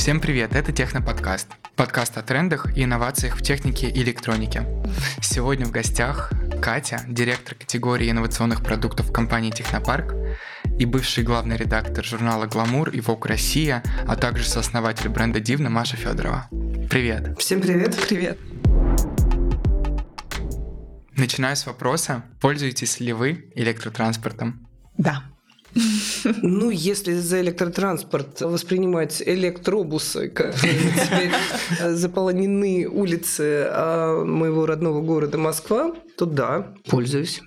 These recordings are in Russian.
Всем привет, это Техноподкаст. Подкаст о трендах и инновациях в технике и электронике. Сегодня в гостях Катя, директор категории инновационных продуктов компании Технопарк и бывший главный редактор журнала «Гламур» и «Вок Россия», а также сооснователь бренда «Дивна» Маша Федорова. Привет. Всем привет. Привет. Начинаю с вопроса. Пользуетесь ли вы электротранспортом? Да. Ну, если за электротранспорт воспринимать электробусы, как теперь заполонены улицы а, моего родного города Москва, то да, пользуюсь.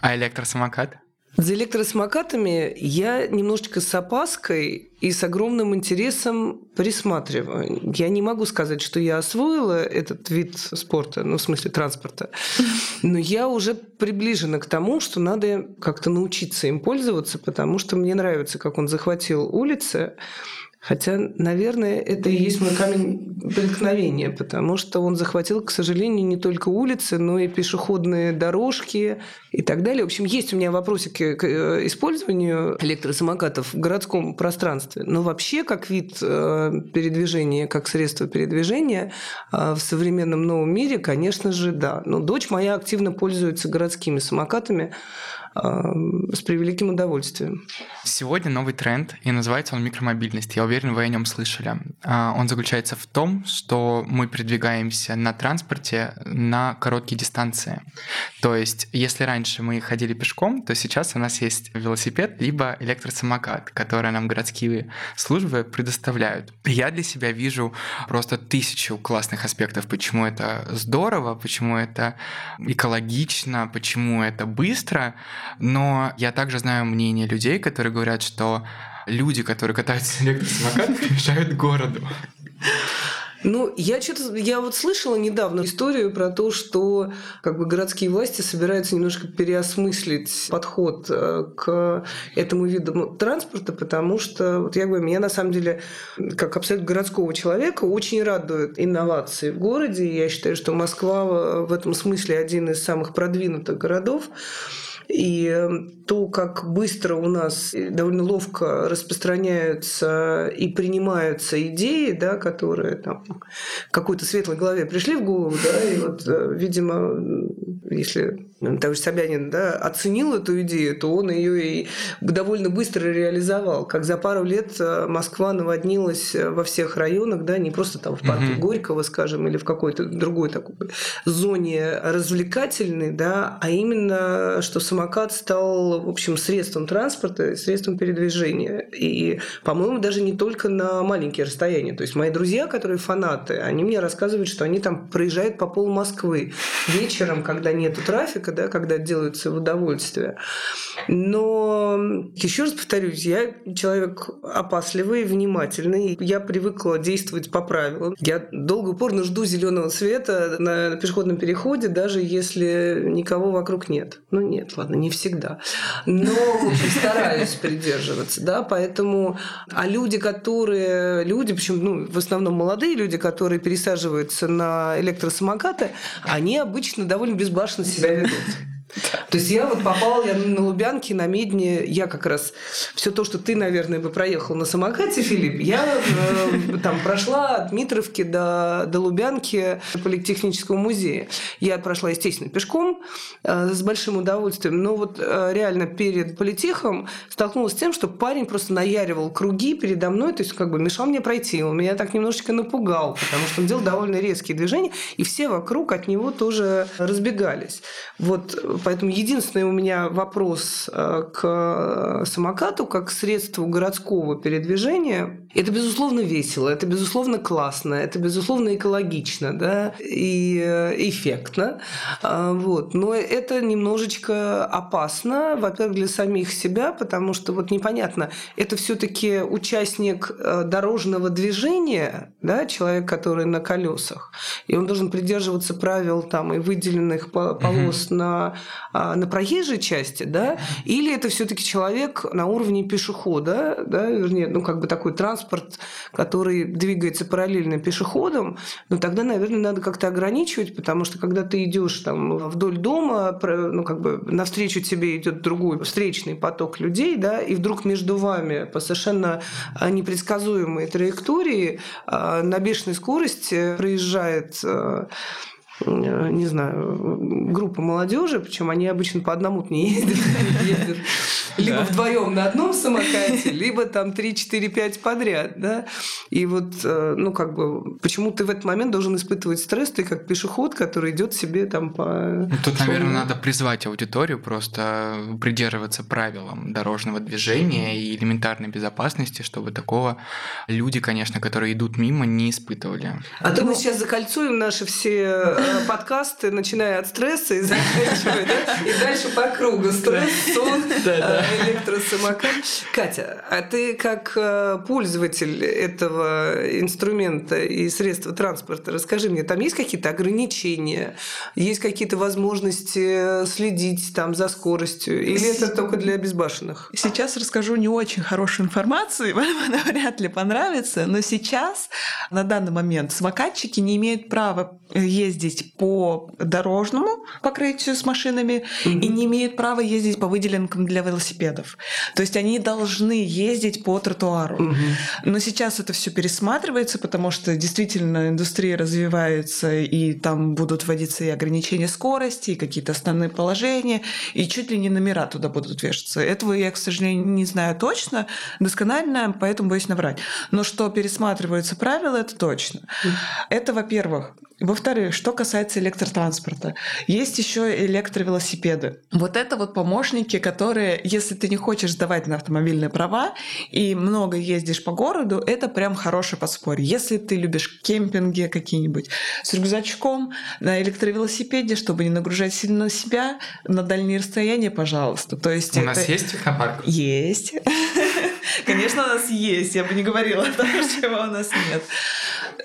А электросамокат? За электросамокатами я немножечко с опаской и с огромным интересом присматриваю. Я не могу сказать, что я освоила этот вид спорта, ну, в смысле транспорта, но я уже приближена к тому, что надо как-то научиться им пользоваться, потому что мне нравится, как он захватил улицы, Хотя, наверное, это и есть мой камень преткновения, потому что он захватил, к сожалению, не только улицы, но и пешеходные дорожки и так далее. В общем, есть у меня вопросики к э, использованию электросамокатов в городском пространстве. Но вообще, как вид э, передвижения, как средство передвижения э, в современном новом мире, конечно же, да. Но дочь моя активно пользуется городскими самокатами, с превеликим удовольствием. Сегодня новый тренд, и называется он микромобильность. Я уверен, вы о нем слышали. А, он заключается в том, что мы передвигаемся на транспорте на короткие дистанции. То есть, если раньше мы ходили пешком, то сейчас у нас есть велосипед либо электросамокат, который нам городские службы предоставляют. Я для себя вижу просто тысячу классных аспектов, почему это здорово, почему это экологично, почему это быстро, но я также знаю мнение людей, которые говорят, что люди, которые катаются на электросамокатах, мешают городу. Ну, я что-то, я вот слышала недавно историю про то, что как бы городские власти собираются немножко переосмыслить подход э, к этому виду транспорта, потому что, вот я говорю, меня на самом деле, как абсолютно городского человека, очень радуют инновации в городе. Я считаю, что Москва в этом смысле один из самых продвинутых городов. И эм, то, как быстро у нас довольно ловко распространяются и принимаются идеи, да, которые там какой-то светлой голове пришли в голову, да, и вот, э, видимо, если товарищ Собянин да, оценил эту идею, то он ее и довольно быстро реализовал. Как за пару лет э, Москва наводнилась э, во всех районах, да, не просто там в парке угу. Горького, скажем, или в какой-то другой такой зоне развлекательной, да, а именно, что самокат стал, в общем, средством транспорта, средством передвижения. И, по-моему, даже не только на маленькие расстояния. То есть мои друзья, которые фанаты, они мне рассказывают, что они там проезжают по пол Москвы вечером, когда нету трафика, да, когда делаются в удовольствие. Но еще раз повторюсь, я человек опасливый, внимательный. Я привыкла действовать по правилам. Я долго упорно жду зеленого света на пешеходном переходе, даже если никого вокруг нет. Ну нет, ладно, не всегда. Но, стараюсь придерживаться, да, поэтому... А люди, которые... Люди, причем, ну, в основном молодые люди, которые пересаживаются на электросамокаты, они обычно довольно безбашенно себя ведут. Perfect. То есть я вот попал я на Лубянке, на Медне, я как раз все то, что ты, наверное, бы проехал на самокате, Филипп, я э, там прошла от Митровки до, до Лубянки политехнического музея. Я прошла, естественно, пешком э, с большим удовольствием, но вот э, реально перед политехом столкнулась с тем, что парень просто наяривал круги передо мной, то есть как бы мешал мне пройти. Он меня так немножечко напугал, потому что он делал довольно резкие движения, и все вокруг от него тоже разбегались. Вот Поэтому единственный у меня вопрос э, к самокату как средству городского передвижения. Это, безусловно, весело, это, безусловно, классно, это, безусловно, экологично да, и э, эффектно. А, вот. Но это немножечко опасно, во-первых, для самих себя, потому что вот непонятно, это все таки участник э, дорожного движения, да, человек, который на колесах, и он должен придерживаться правил там, и выделенных полос угу. на а, на проезжей части, да, или это все-таки человек на уровне пешехода, да, вернее, ну, как бы такой транспорт транспорт, который двигается параллельно пешеходам, ну тогда, наверное, надо как-то ограничивать, потому что когда ты идешь там вдоль дома, ну как бы навстречу тебе идет другой встречный поток людей, да, и вдруг между вами по совершенно непредсказуемой траектории а, на бешеной скорости проезжает а, не знаю, группа молодежи, причем они обычно по одному не ездят, ездят либо да. вдвоем на одном самокате, либо там 3, 4, 5 подряд, да. И вот, э, ну, как бы, почему ты в этот момент должен испытывать стресс, ты как пешеход, который идет себе там по... Ну, тут, наверное, надо призвать аудиторию просто придерживаться правилам дорожного движения и элементарной безопасности, чтобы такого люди, конечно, которые идут мимо, не испытывали. А то мы ну, сейчас закольцуем наши все Э, подкасты, начиная от стресса и заканчивая, да, и дальше по кругу. Стресс, сон, э, электросамокат. Катя, а ты как э, пользователь этого инструмента и средства транспорта, расскажи мне, там есть какие-то ограничения, есть какие-то возможности следить там за скоростью, или это только для безбашенных? Сейчас расскажу не очень хорошую информацию, вам она вряд ли понравится, но сейчас, на данный момент, самокатчики не имеют права ездить ездить по дорожному покрытию с машинами mm-hmm. и не имеют права ездить по выделенкам для велосипедов. То есть они должны ездить по тротуару. Mm-hmm. Но сейчас это все пересматривается, потому что действительно индустрия развивается, и там будут вводиться и ограничения скорости, и какие-то основные положения, и чуть ли не номера туда будут вешаться. Этого я, к сожалению, не знаю точно, досконально, поэтому боюсь наврать. Но что пересматриваются правила, это точно. Mm-hmm. Это, во-первых. Во-вторых, что касается электротранспорта, есть еще электровелосипеды. Вот это вот помощники, которые, если ты не хочешь сдавать на автомобильные права и много ездишь по городу, это прям хороший подспорье. Если ты любишь кемпинги какие-нибудь с рюкзачком на электровелосипеде, чтобы не нагружать сильно себя на дальние расстояния, пожалуйста. То есть у это... нас есть технопарк? Есть. Конечно, у нас есть. Я бы не говорила о том, чего у нас нет.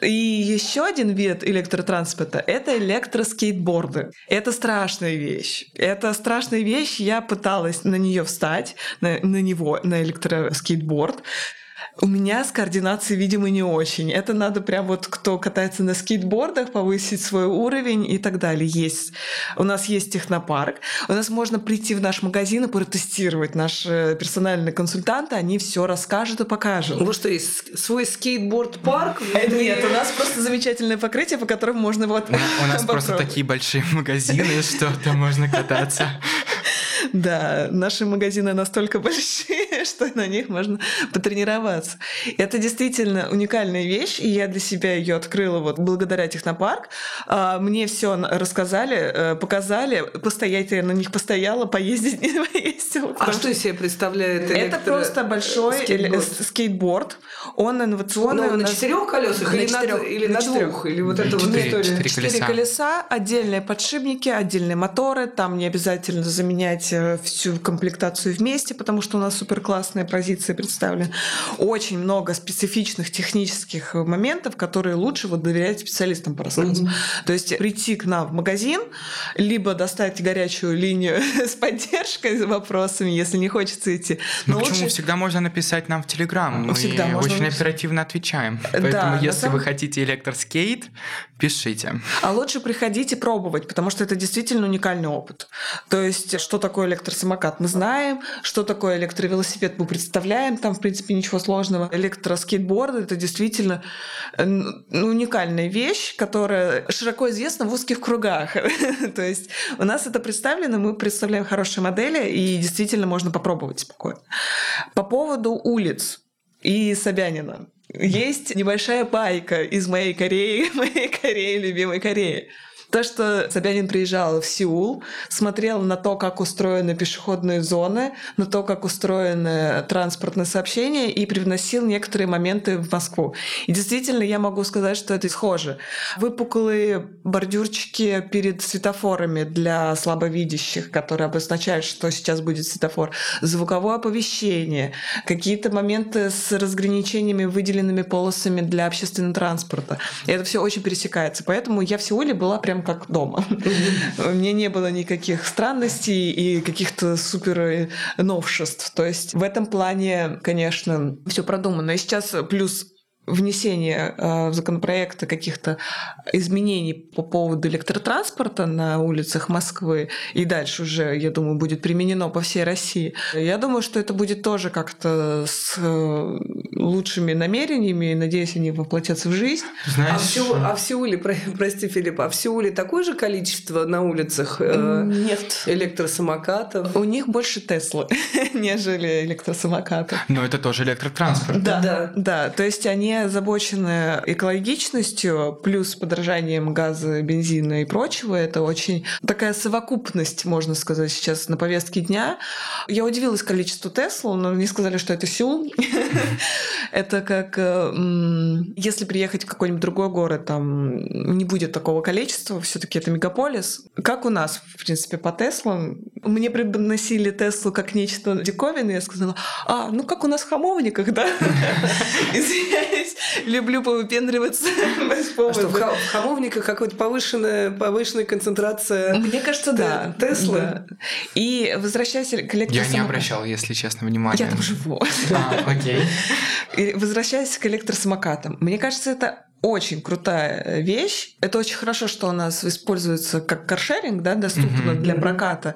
И еще один вид электротранспорта – это электроскейтборды. Это страшная вещь. Это страшная вещь. Я пыталась на нее встать, на, на него, на электроскейтборд. У меня с координацией, видимо, не очень. Это надо прям вот кто катается на скейтбордах, повысить свой уровень и так далее. Есть. У нас есть технопарк. У нас можно прийти в наш магазин и протестировать. Наши персональные консультанты, они все расскажут и покажут. Ну что, есть свой скейтборд-парк? Э, нет, у нас просто замечательное покрытие, по которому можно вот У нас просто такие большие магазины, что там можно кататься. Да, наши магазины настолько большие, что на них можно потренироваться. Это действительно уникальная вещь, и я для себя ее открыла вот благодаря Технопарк. А, мне все рассказали, э, показали, постоять я на них постояла, поездить не поездила. А что из себя представляет электро... Это просто большой скейтборд. скейтборд. Он инновационный. Но он на четырех колесах или, на, или на, двух? Или вот это вот история? Четыре колеса. колеса, отдельные подшипники, отдельные моторы. Там не обязательно заменять э, всю комплектацию вместе, потому что у нас супер классные позиции представлены. Очень много специфичных технических моментов, которые лучше вот доверять специалистам по рассказу. Mm-hmm. То есть прийти к нам в магазин, либо достать горячую линию с поддержкой, с вопросами, если не хочется идти. Но ну, почему? Всегда можно написать нам в Телеграм. Мы Всегда можно очень оперативно отвечаем. Поэтому, да, если самом... вы хотите электроскейт, пишите. А лучше приходите пробовать, потому что это действительно уникальный опыт. То есть, что такое электросамокат, мы знаем, что такое электровелосипед, мы представляем, там, в принципе, ничего сложного. Электроскейтборд – это действительно э, ну, уникальная вещь, которая широко известна в узких кругах. То есть, у нас это представлено, мы представляем хорошие модели, и действительно можно попробовать спокойно. По поводу улиц и Собянина. Есть небольшая байка из моей Кореи, моей Кореи, любимой Кореи. То, что Собянин приезжал в Сеул, смотрел на то, как устроены пешеходные зоны, на то, как устроены транспортные сообщения, и привносил некоторые моменты в Москву. И действительно, я могу сказать, что это схоже. Выпуклые бордюрчики перед светофорами для слабовидящих, которые обозначают, что сейчас будет светофор, звуковое оповещение, какие-то моменты с разграничениями, выделенными полосами для общественного транспорта. И это все очень пересекается. Поэтому я в Сеуле была прям прям как дома. Мне не было никаких странностей и каких-то супер новшеств. То есть в этом плане, конечно, все продумано. И сейчас плюс внесение э, в законопроекты каких-то изменений по поводу электротранспорта на улицах Москвы и дальше уже, я думаю, будет применено по всей России. Я думаю, что это будет тоже как-то с э, лучшими намерениями, и надеюсь, они воплотятся в жизнь. Знаешь... А, в Сеуле, а в Сеуле, прости, Филипп, а в Сеуле такое же количество на улицах э, Нет. электросамокатов? У них больше Теслы, нежели электросамокатов. Но это тоже электротранспорт. Да, да, да. То есть они озабочены экологичностью, плюс подражанием газа, бензина и прочего. Это очень такая совокупность, можно сказать, сейчас на повестке дня. Я удивилась количеству Тесла, но мне сказали, что это Сеул. Это как э, если приехать в какой-нибудь другой город, там не будет такого количества, все таки это мегаполис. Как у нас, в принципе, по Теслам. Мне преподносили Теслу как нечто диковинное, я сказала, а, ну как у нас в Хамовниках, да? Извиняюсь, люблю повыпендриваться. А что, в Хамовниках какая-то повышенная, повышенная концентрация Мне кажется, да. Теслы? Да. И возвращаясь к электросамокатам. Я не обращал, если честно, внимания. Я там живу. А, окей. И возвращаясь к электросамокатам. Мне кажется, это очень крутая э, вещь. Это очень хорошо, что у нас используется как каршеринг, да, доступно mm-hmm. для проката.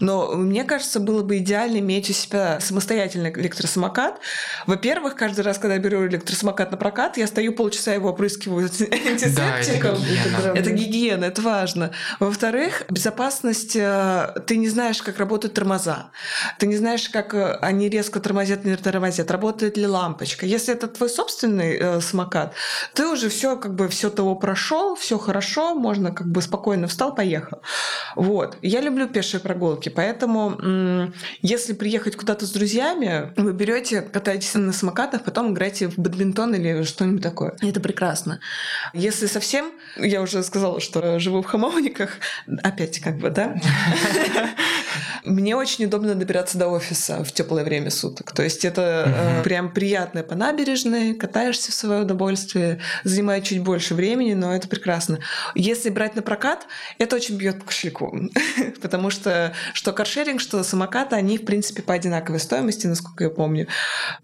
Но мне кажется, было бы идеально иметь у себя самостоятельный электросамокат. Во-первых, каждый раз, когда я беру электросамокат на прокат, я стою полчаса его опрыскиваю антисептиком. Да, это, гигиена. это важно. Во-вторых, безопасность. Э, ты не знаешь, как работают тормоза. Ты не знаешь, как э, они резко тормозят, не тормозят. Работает ли лампочка. Если это твой собственный самокат, ты уже уже все как бы все того прошел, все хорошо, можно как бы спокойно встал, поехал. Вот. Я люблю пешие прогулки, поэтому если приехать куда-то с друзьями, вы берете, катаетесь на самокатах, потом играете в бадминтон или что-нибудь такое. Это прекрасно. Если совсем, я уже сказала, что живу в хамовниках, опять как бы, да? Мне очень удобно добираться до офиса в теплое время суток. То есть это угу. прям приятное по набережной, катаешься в свое удовольствие, занимает чуть больше времени, но это прекрасно. Если брать на прокат, это очень бьет по кошельку. Потому что что каршеринг, что самокаты, они, в принципе, по одинаковой стоимости, насколько я помню.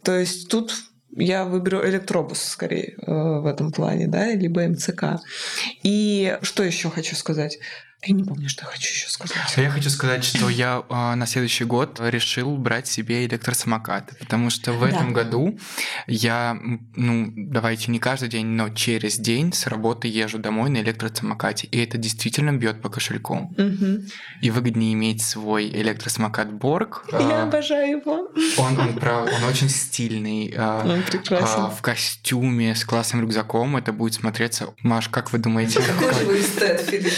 То есть тут я выберу электробус скорее э, в этом плане, да, либо МЦК. И что еще хочу сказать? Я не помню, что я хочу еще сказать. А я хочу сказать, что я э, на следующий год решил брать себе электросамокат, потому что в да. этом году я, ну, давайте не каждый день, но через день с работы езжу домой на электросамокате, и это действительно бьет по кошельку. Угу. И выгоднее иметь свой электросамокат Борг. Я э, обожаю его. Он, он, прав, он очень стильный. Э, он прекрасен. Э, в костюме с классным рюкзаком это будет смотреться. Маш, как вы думаете? Какой же вы эстет, Филипп?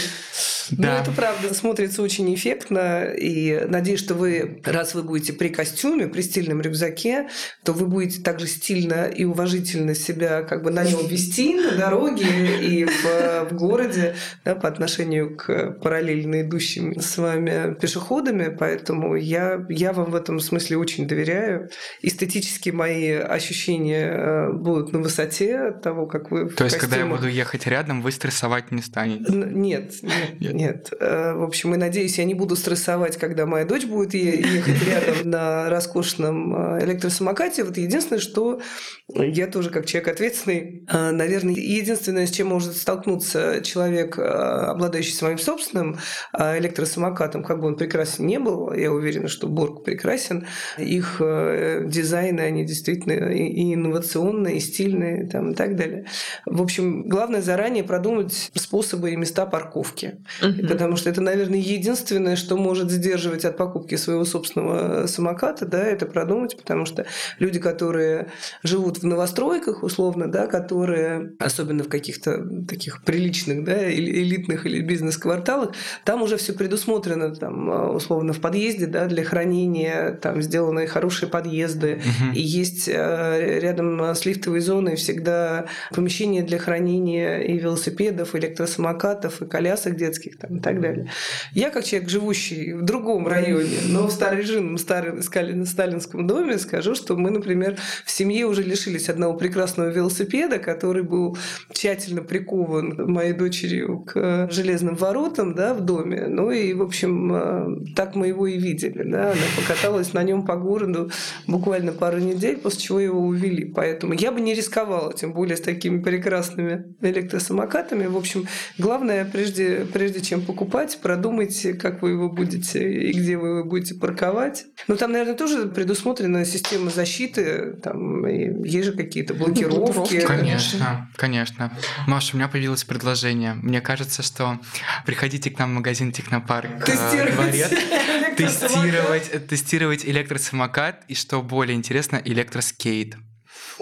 Ну, да. Ну, это правда смотрится очень эффектно. И надеюсь, что вы, раз вы будете при костюме, при стильном рюкзаке, то вы будете также стильно и уважительно себя как бы на нем вести на дороге и в, в городе да, по отношению к параллельно идущим с вами пешеходами. Поэтому я, я вам в этом смысле очень доверяю. Эстетически мои ощущения э, будут на высоте того, как вы То есть, когда я буду ехать рядом, вы стрессовать не станете? Нет, нет, нет. Нет. Э, в общем, и надеюсь, я не буду стрессовать, когда моя дочь будет ехать рядом на роскошном э, электросамокате. Вот единственное, что я тоже как человек ответственный, э, наверное, единственное, с чем может столкнуться человек, обладающий своим собственным электросамокатом, как бы он прекрасен не был, я уверена, что Борг прекрасен, их дизайны, они действительно и инновационные, и стильные там, и так далее. В общем, главное заранее продумать способы и места парковки. Угу. Потому что это, наверное, единственное, что может сдерживать от покупки своего собственного самоката, да, это продумать, потому что люди, которые живут в новостройках, условно, да, которые, особенно в каких-то таких приличных, да, элитных или бизнес-кварталах, там уже все предусмотрено, там, условно, в подъезде, да, для хранения, там сделаны хорошие подъезды, угу. и есть э, рядом с лифтовой зоной всегда помещение для хранения и велосипедов, и электросамокатов, и колясок детских, детских там, и так далее. Я, как человек, живущий в другом районе, но в старорежимном старом сталинском доме, скажу, что мы, например, в семье уже лишились одного прекрасного велосипеда, который был тщательно прикован моей дочерью к железным воротам да, в доме. Ну и, в общем, э, так мы его и видели. Да? Она покаталась на нем по городу буквально пару недель, после чего его увели. Поэтому я бы не рисковала, тем более с такими прекрасными электросамокатами. В общем, главное, прежде, прежде чем покупать, продумайте, как вы его будете и где вы его будете парковать. Ну, там, наверное, тоже предусмотрена система защиты, там есть же какие-то блокировки. Конечно, конечно. Маша, у меня появилось предложение. Мне кажется, что приходите к нам в магазин Технопарк тестировать, дворец, тестировать, тестировать электросамокат и, что более интересно, электроскейт.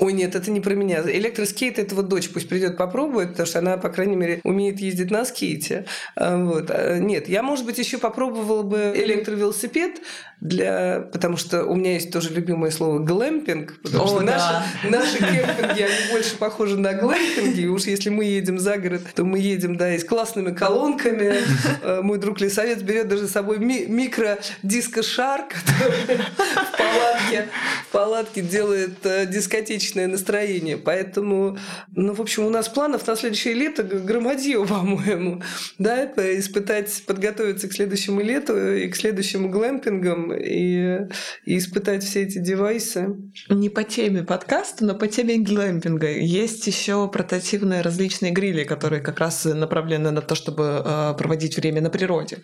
Ой, нет, это не про меня. Электроскейт – это вот дочь пусть придет попробует, потому что она, по крайней мере, умеет ездить на скейте. А, вот. А, нет, я, может быть, еще попробовала бы электровелосипед, для... потому что у меня есть тоже любимое слово «глэмпинг», потому О, что да. наши, наши кемпинги, они больше похожи на глэмпинги. И уж если мы едем за город, то мы едем, да, и с классными колонками. А, мой друг Лесовец берет даже с собой ми- микро-диско-шар, который в палатке, в палатке делает э, дискотечный отличное настроение. Поэтому, ну, в общем, у нас планов на следующее лето громадье, по-моему. Да, испытать, подготовиться к следующему лету и к следующим глэмпингам и, и испытать все эти девайсы. Не по теме подкаста, но по теме глэмпинга. Есть еще портативные различные грили, которые как раз направлены на то, чтобы э, проводить время на природе.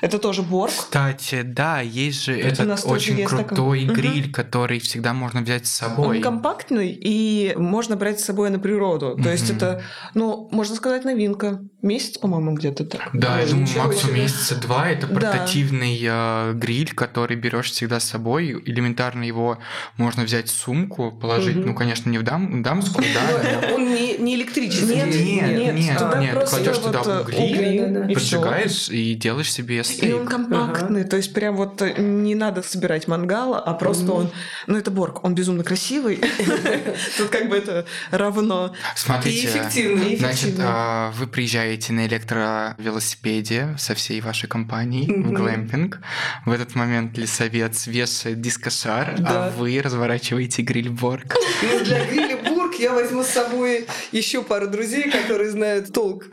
Это тоже Борг. Кстати, да, есть же Это этот очень крутой такой... гриль, угу. который всегда можно взять с собой. Он компактный, и можно брать с собой на природу. То mm-hmm. есть это, ну, можно сказать, новинка. Месяц, по-моему, где-то так. Да, я думаю, максимум месяца два. Это портативный да. гриль, который берешь всегда с собой. Элементарно его можно взять в сумку, положить, ну, конечно, не в дам, дамскую, да. Он не электрический. Нет, нет, нет. Нет, кладешь туда угли, поджигаешь и делаешь себе стейк. И он компактный, то есть прям вот э, не надо собирать мангала, а просто он, ну, это Борг, он безумно красивый. Тут как бы это равно. Смотрите, и эффективно. Значит, а, вы приезжаете на электровелосипеде со всей вашей компанией в глэмпинг. В этот момент лесовец вешает дискошар, а вы разворачиваете грильборг. Ну, для грилебург я возьму с собой еще пару друзей, которые знают толк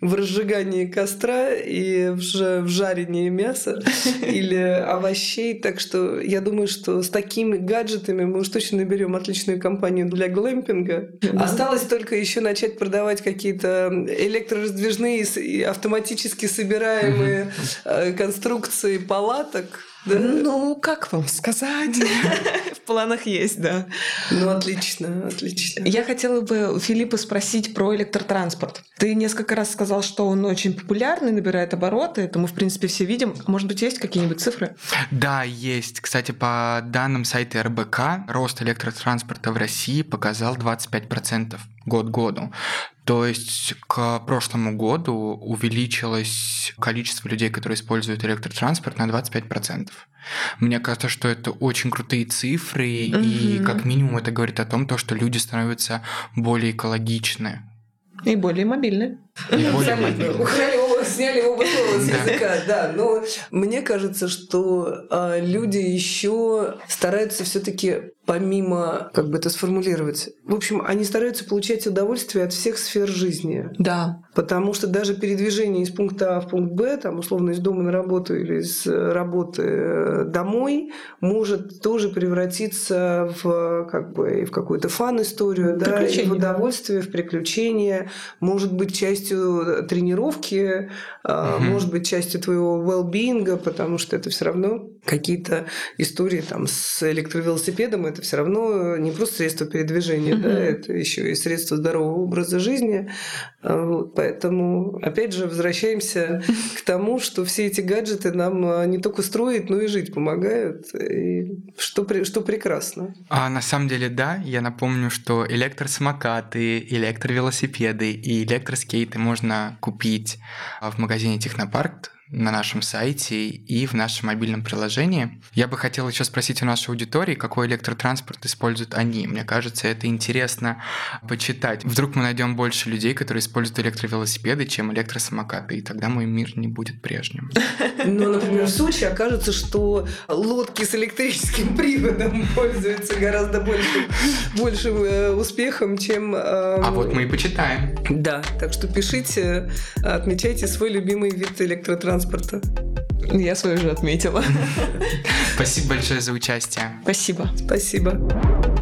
в разжигании костра и в, жарении мяса или овощей. Так что я думаю, что с такими гаджетами мы уж точно наберем отличную компанию для глэмпинга. Да. Осталось только еще начать продавать какие-то электрораздвижные и автоматически собираемые угу. конструкции палаток да? Ну, как вам сказать? В планах есть, да. Ну, отлично, отлично. Я хотела бы у Филиппа спросить про электротранспорт. Ты несколько раз сказал, что он очень популярный, набирает обороты. Это мы, в принципе, все видим. Может быть, есть какие-нибудь цифры? Да, есть. Кстати, по данным сайта РБК, рост электротранспорта в России показал 25% год году. То есть к прошлому году увеличилось количество людей, которые используют электротранспорт на 25%. Мне кажется, что это очень крутые цифры, mm-hmm. и как минимум это говорит о том, то, что люди становятся более экологичны. И более мобильны. И более мобильны сняли оба слова с языка, да. Но мне кажется, что э, люди еще стараются все-таки помимо, как бы это сформулировать, в общем, они стараются получать удовольствие от всех сфер жизни. Да. Потому что даже передвижение из пункта А в пункт Б, там, условно, из дома на работу или из работы э, домой, может тоже превратиться в, как бы, в какую-то фан-историю, да, и в удовольствие, в приключения, может быть частью тренировки, угу. может быть частью твоего well-being, потому что это все равно какие-то истории там с электровелосипедом, это все равно не просто средство передвижения, угу. да, это еще и средство здорового образа жизни. А, вот, поэтому, опять же, возвращаемся к тому, что все эти гаджеты нам а, не только строить, но и жить помогают, и что, что прекрасно. А на самом деле, да, я напомню, что электросамокаты, электровелосипеды и электроскейты можно купить в магазине Технопарк на нашем сайте и в нашем мобильном приложении. Я бы хотел еще спросить у нашей аудитории, какой электротранспорт используют они. Мне кажется, это интересно почитать. Вдруг мы найдем больше людей, которые используют электровелосипеды, чем электросамокаты, и тогда мой мир не будет прежним. Ну, например, в Сочи окажется, что лодки с электрическим приводом пользуются гораздо большим, большим э, успехом, чем... Э, а вот мы и почитаем. Да, так что пишите, отмечайте свой любимый вид электротранспорта. Я свою же отметила. Спасибо большое за участие. Спасибо. Спасибо.